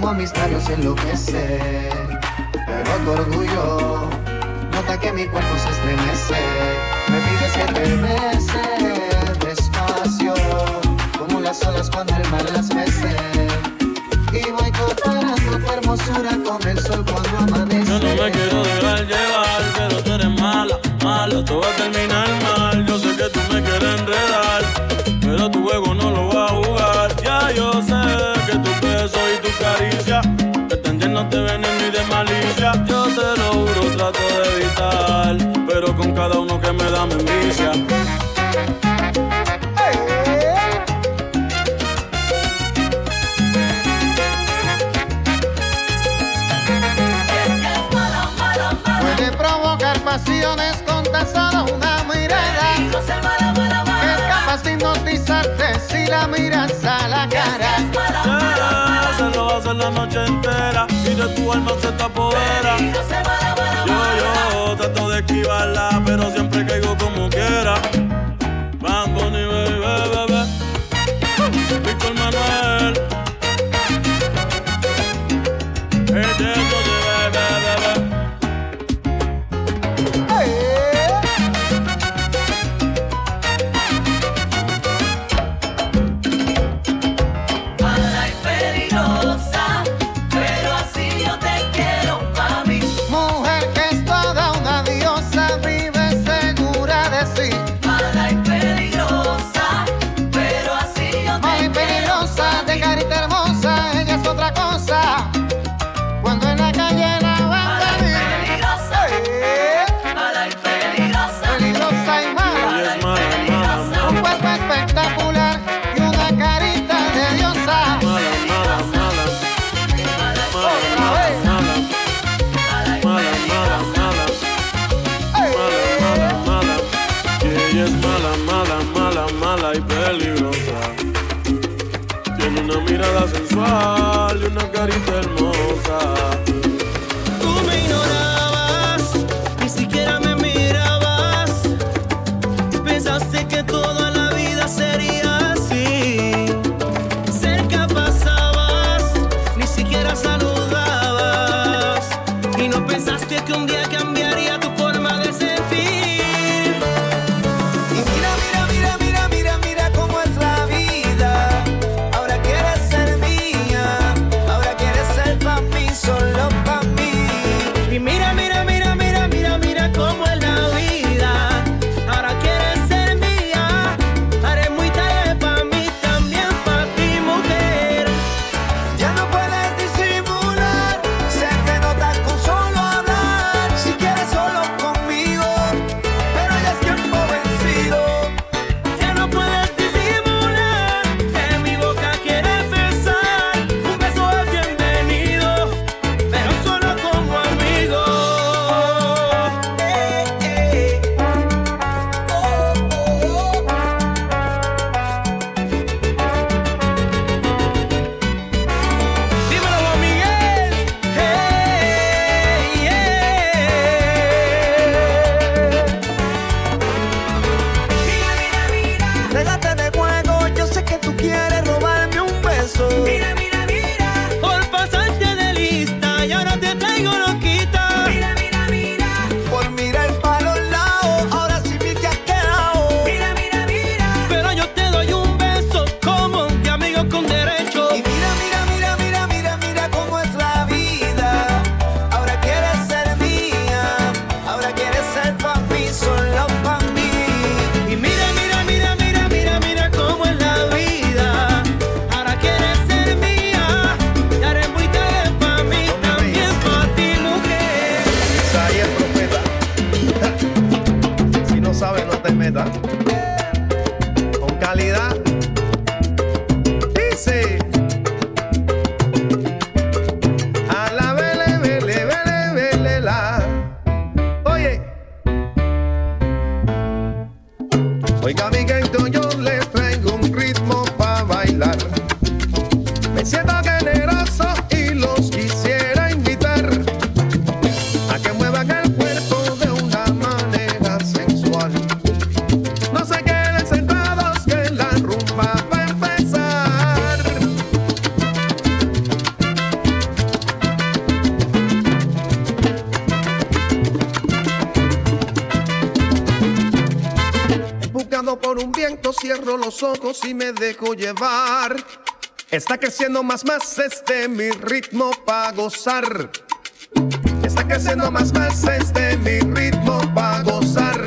como amistad se enloquece, pero tu orgullo nota que mi cuerpo se estremece. Me pides que te bese despacio, como las olas cuando el mar las mece. Y voy comparando tu hermosura con el sol cuando amanece. Yo no me quiero dejar llevar, pero tú eres mala, mala, todo va a terminar mal. Yo sé que tú me quieres enredar, pero tu juego no lo va a jugar, ya yo sé malicia. Pretendiéndote veneno y de malicia. Yo te lo juro, trato de evitar. Pero con cada uno que me da me envicia. Pasiones con tan solo una hace hipnotizarte si la miras a la cara. Se lo hace la noche entera y de tu alma se te apodera. Yo, yo trato de esquivarla, pero siempre caigo como quiera. Está creciendo más, más este mi ritmo para gozar. Está creciendo más, más este mi ritmo para gozar.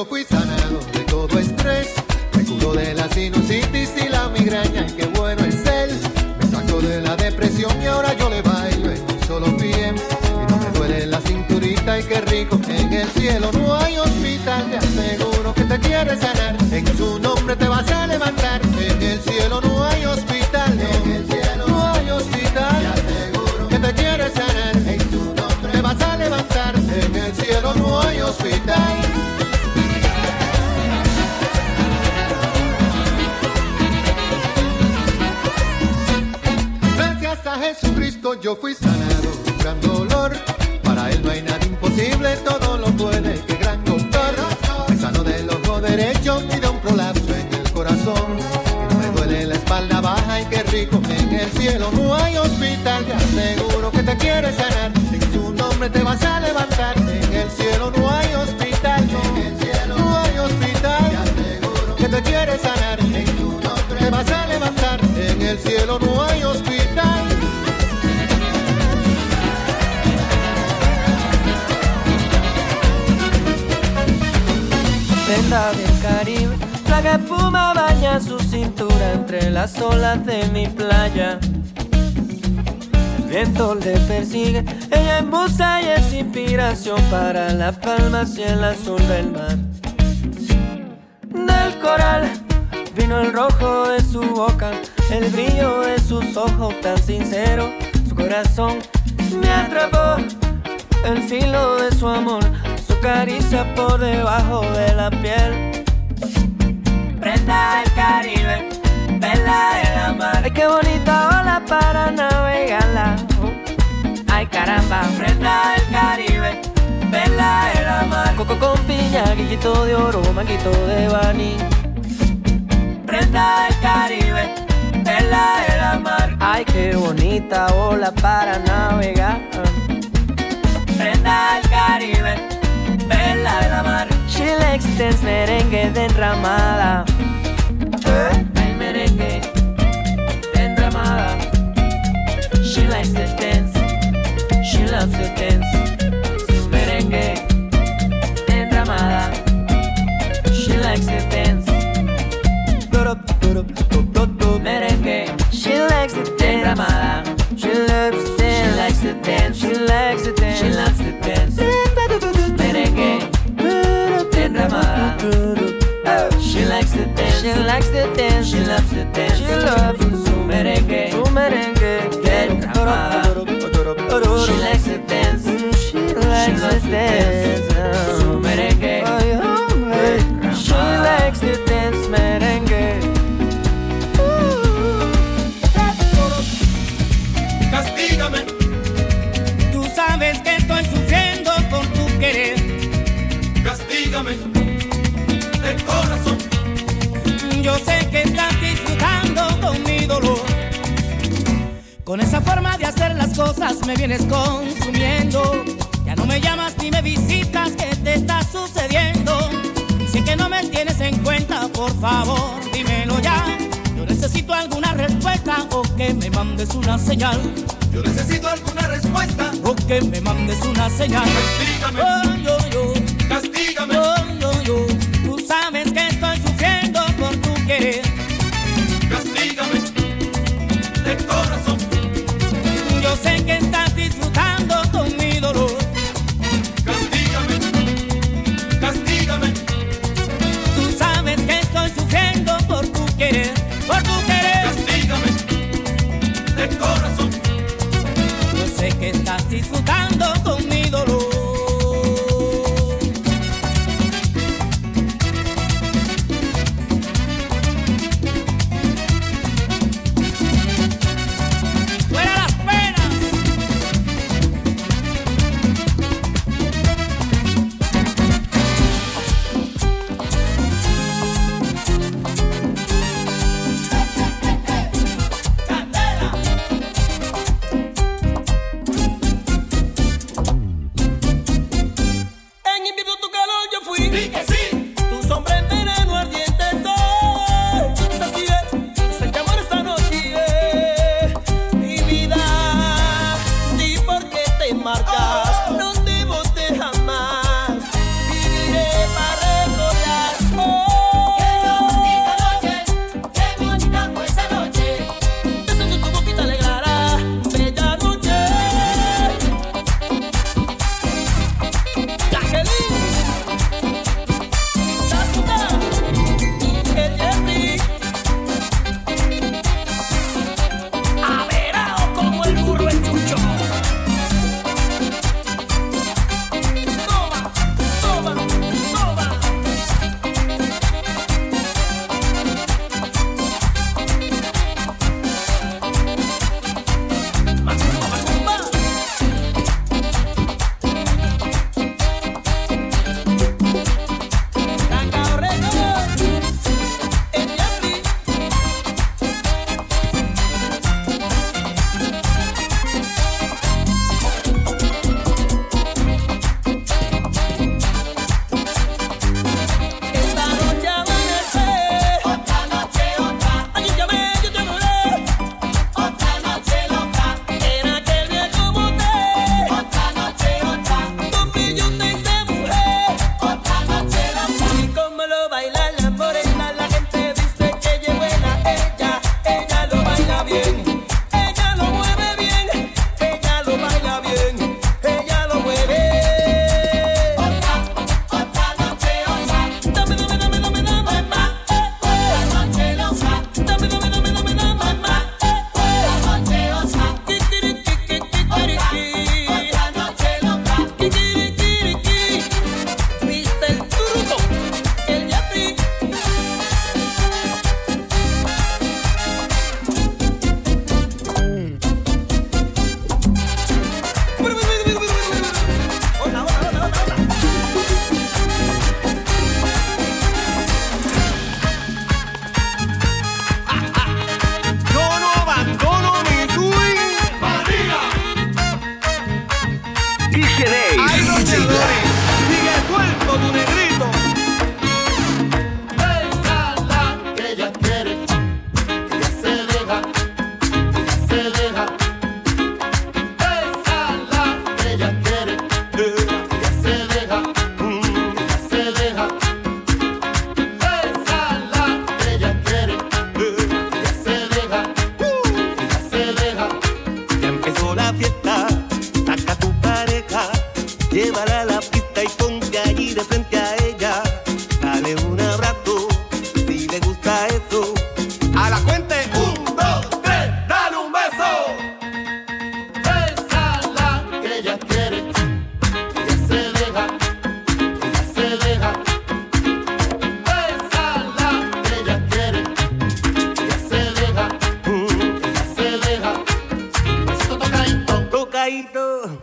Yo fui con piña, guillito de oro, manguito de bani. Prenda del Caribe, tela de la mar. Ay, qué bonita ola para navegar. Prenda del Caribe, vela de la mar. Chile extens merengue de enramada. ¿Eh? Ay, merengue de. She likes to dance, she loves to dance. Dance. She likes to dance. She loves to dance. Merengue. Enramada. She likes to dance. She likes to dance. She loves to dance. She loves su merengue. Su merengue. Yo sé que estás disfrutando con mi dolor. Con esa forma de hacer las cosas me vienes consumiendo. Ya no me llamas ni me visitas, ¿qué te está sucediendo? Dice que no me tienes en cuenta, por favor, dímelo ya. Yo necesito alguna respuesta o que me mandes una señal. Yo necesito alguna respuesta o que me mandes una señal. Castígame. Oh,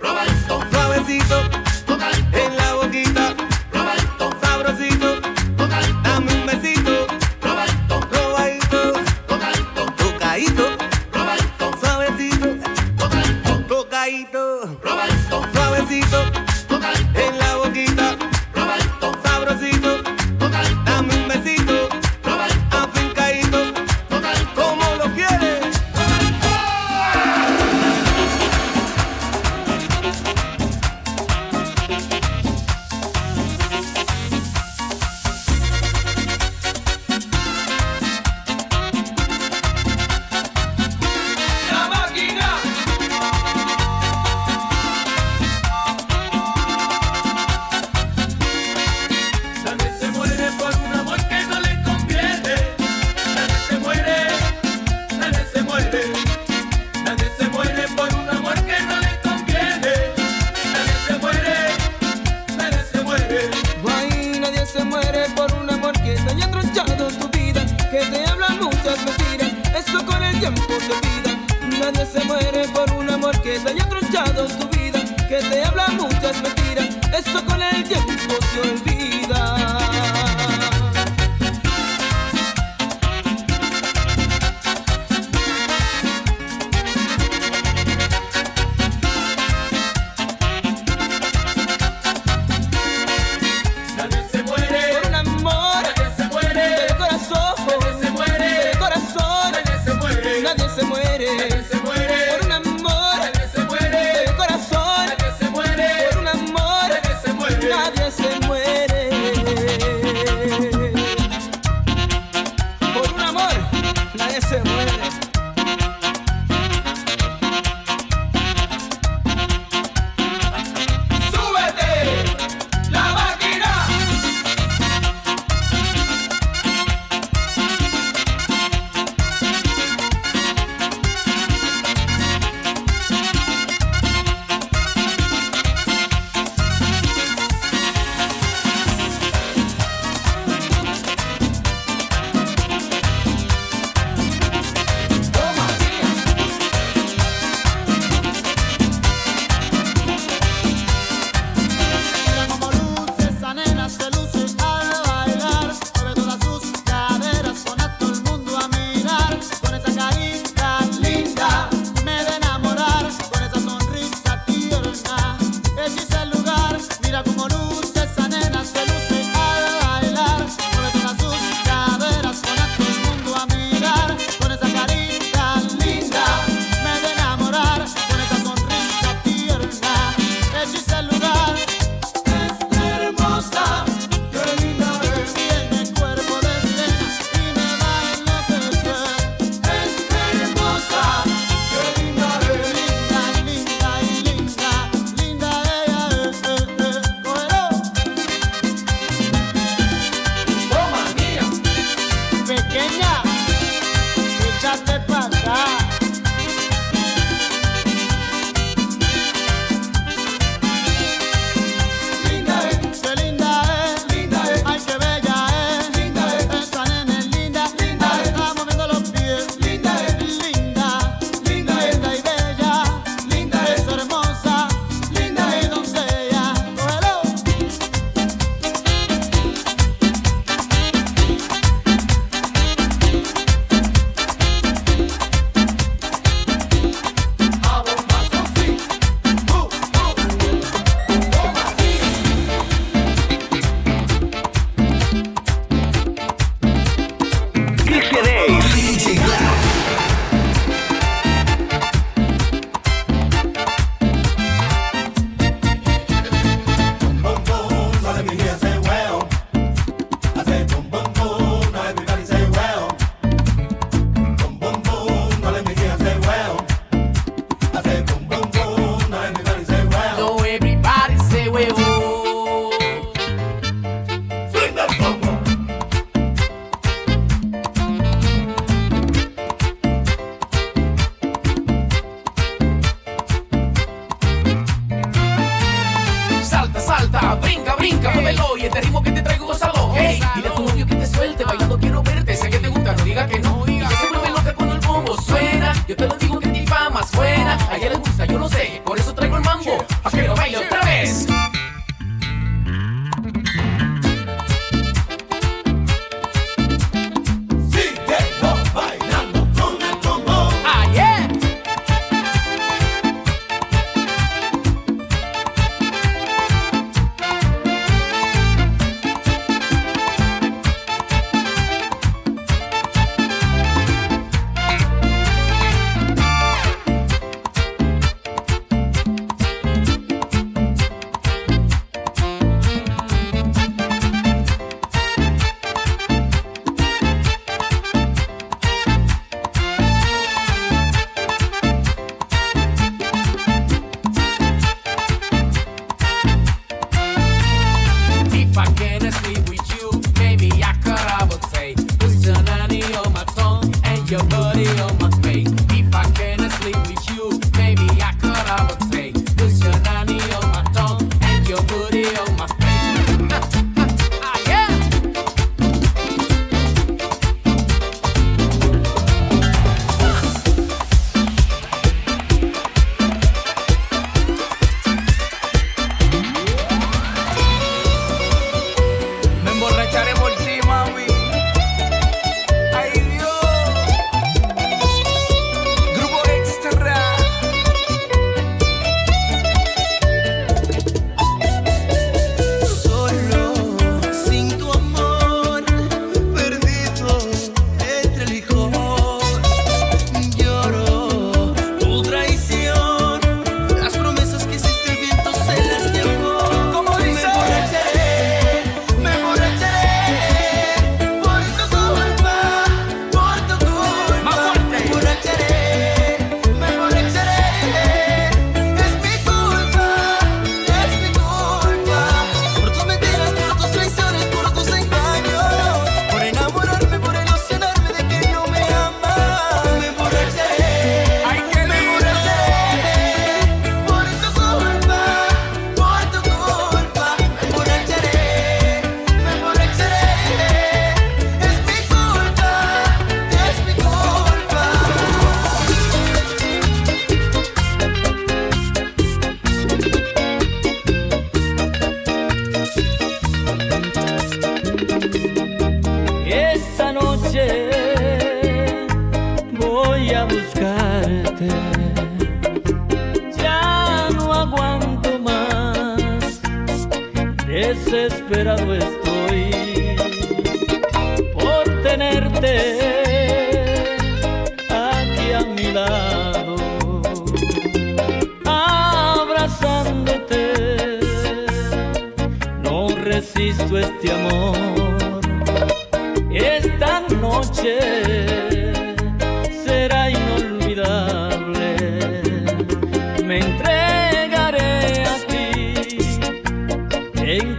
Suavecito. Suavecito.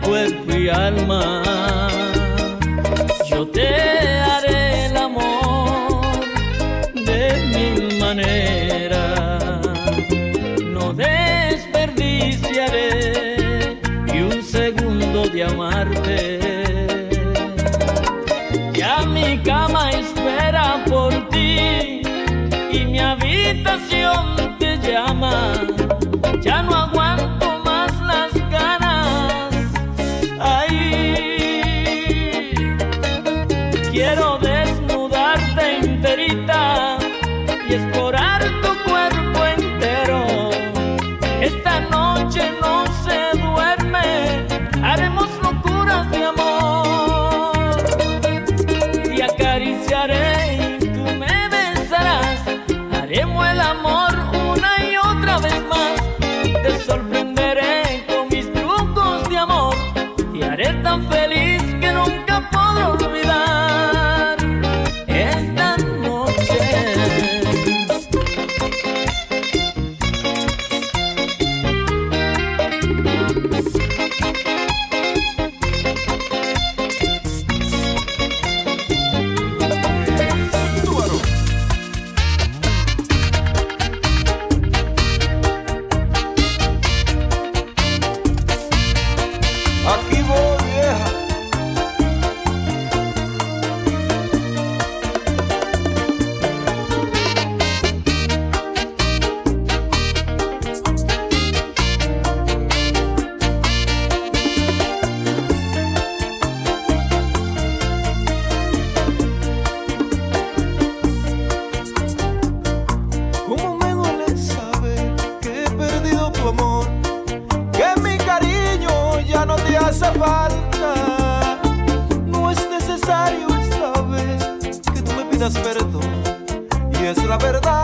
cuerpo y alma. Yo te haré el amor de mi manera. No desperdiciaré ni un segundo de amarte. Ya mi cama espera por ti y mi habitación te llama. Ya no aguanto pidas perdón. Y es la verdad.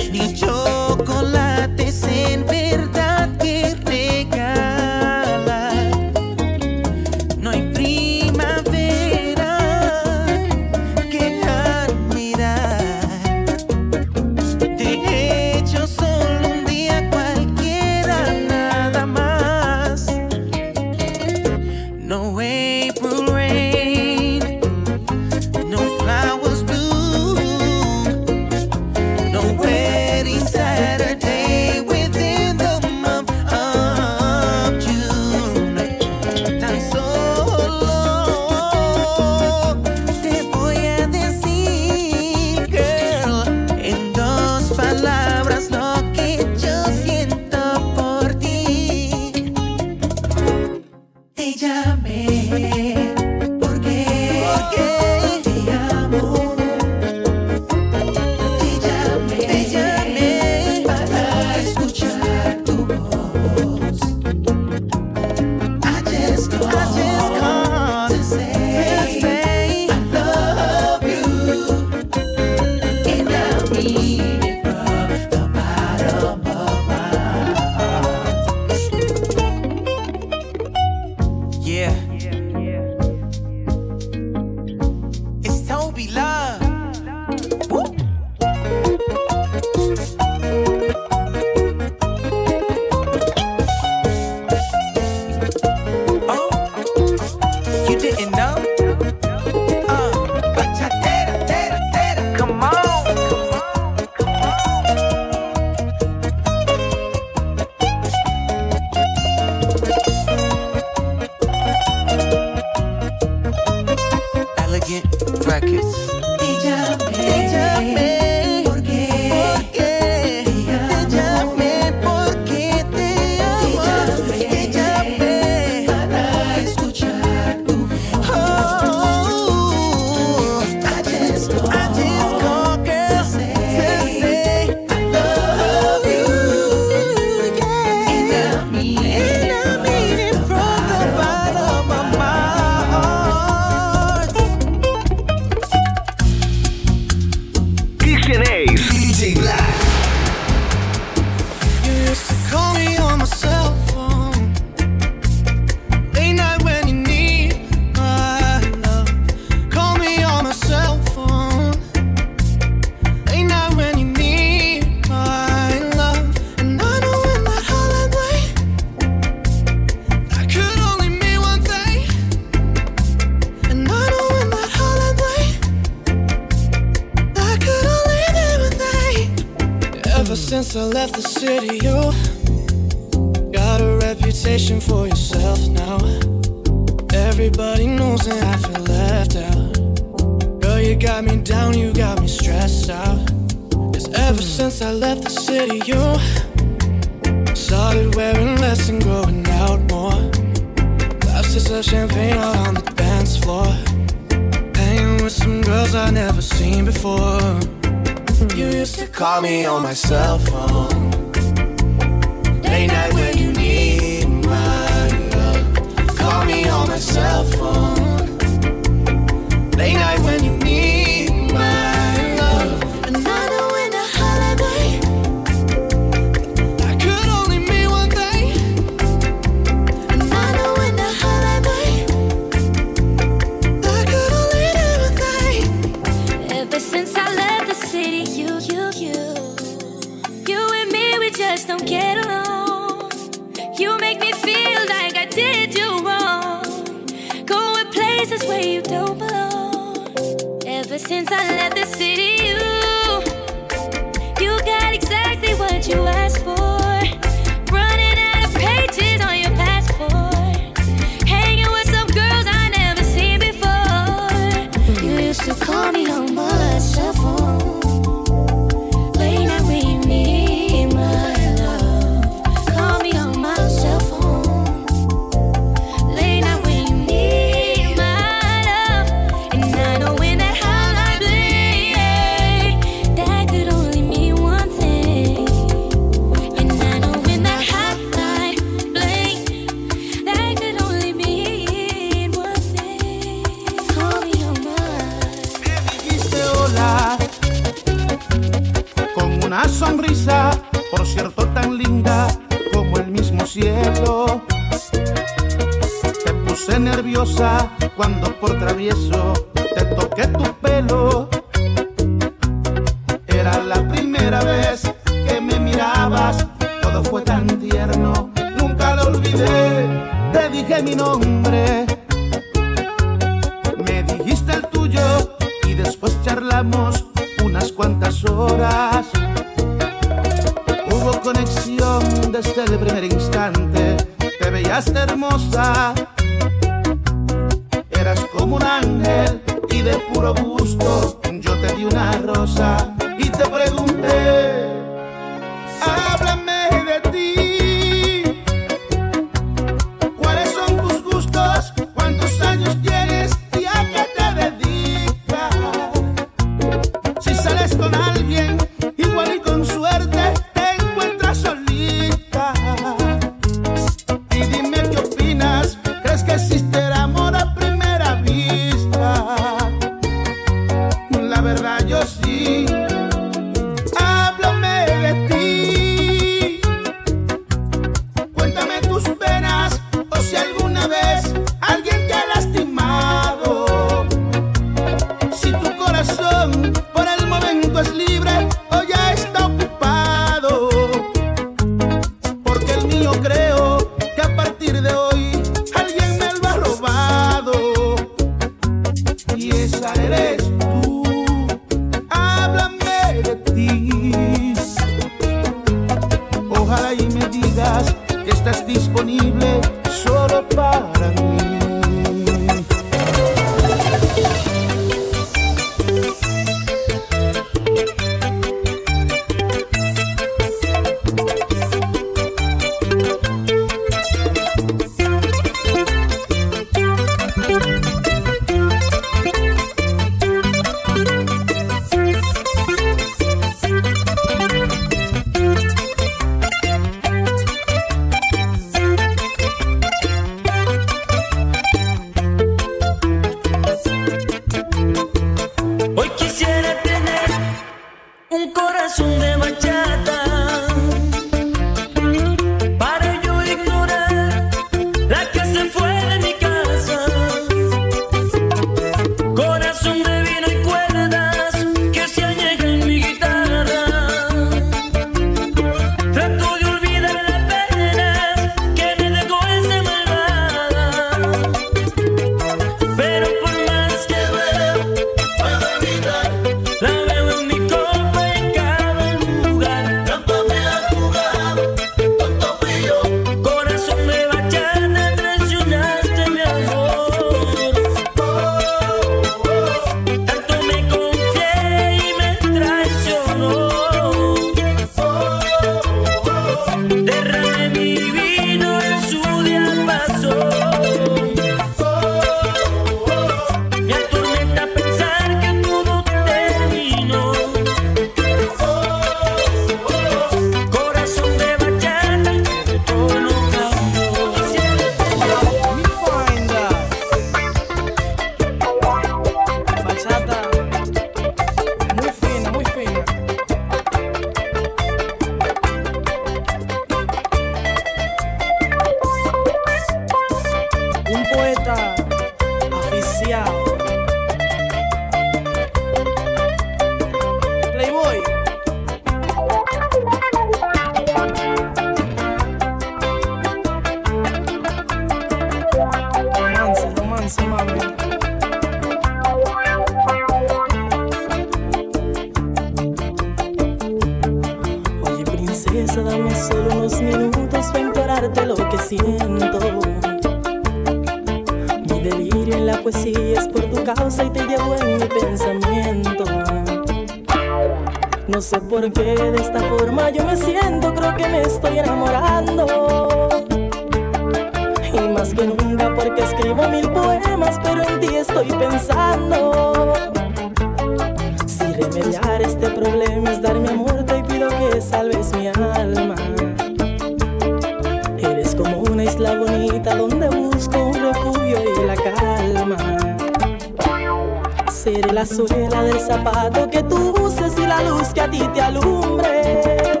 Zapato que tú uses y la luz que a ti te alumbre.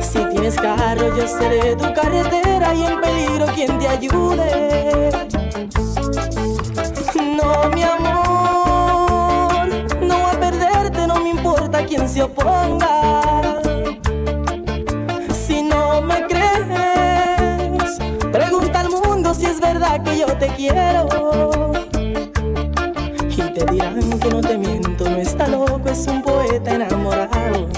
Si tienes carro, yo seré tu carretera y en peligro quien te ayude. No, mi amor, no voy a perderte, no me importa quién se oponga. Si no me crees, pregunta al mundo si es verdad que yo te quiero. Y te dirán no te miento, no está loco, es un poeta enamorado.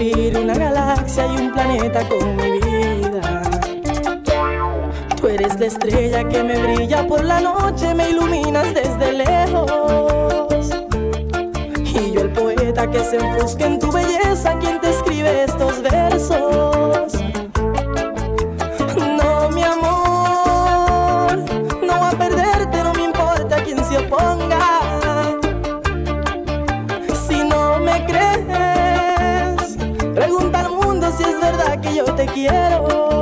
Una galaxia y un planeta con mi vida. Tú eres la estrella que me brilla por la noche, me iluminas desde lejos. Y yo el poeta que se enfusca en tu belleza, quien te escribe estos versos. Que yo te quiero.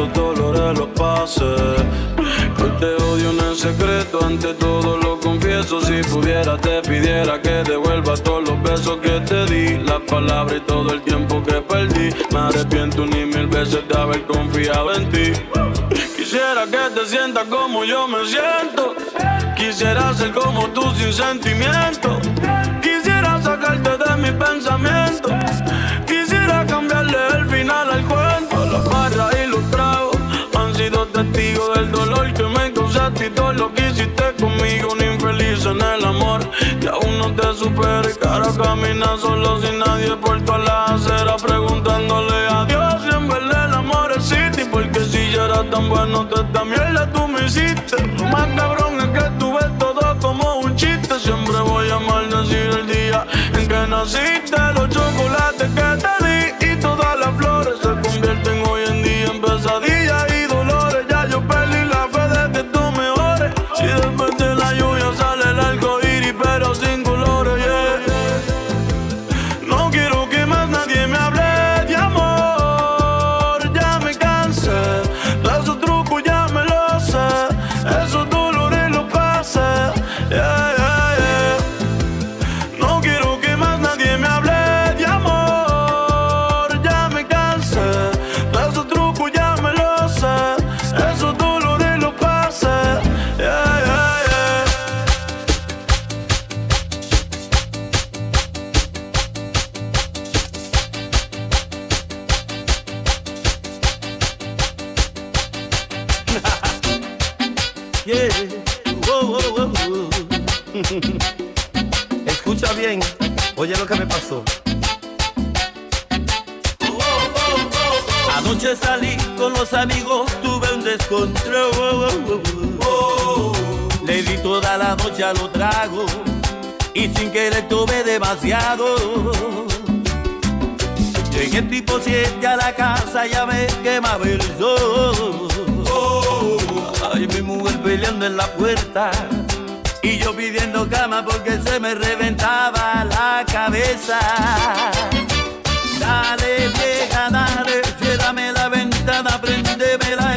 Esos dolores los pasé. Hoy te odio en el secreto, ante todo lo confieso. Si pudiera, te pidiera que devuelvas todos los besos que te di. Las palabras y todo el tiempo que perdí. Me arrepiento ni mil veces de haber confiado en ti. Quisiera que te sientas como yo me siento. Quisiera ser como tú sin sentimiento. Quisiera sacarte de mi pensamiento. Y todo lo que hiciste conmigo. Un infeliz en el amor que aún no te supera. Y cara camina solo sin nadie por toda la acera preguntándole a Dios si en el amor existe. Porque si yo era tan bueno, te esta mierda tú me hiciste. Lo más cabrón es que tú ves todo como un chiste. Siempre voy a maldecir el día en que naciste. Que me pasó. Anoche salí con los amigos, tuve un descontrol. Le di toda la noche a los tragos y sin querer tuve demasiado. Llegué tipo 7 a la casa, ya me quemaba el sol. Ay, mi mujer peleando en la puerta pidiendo cama porque se me reventaba la cabeza. Dale, vieja, dale, ciérrame la ventana, prendeme el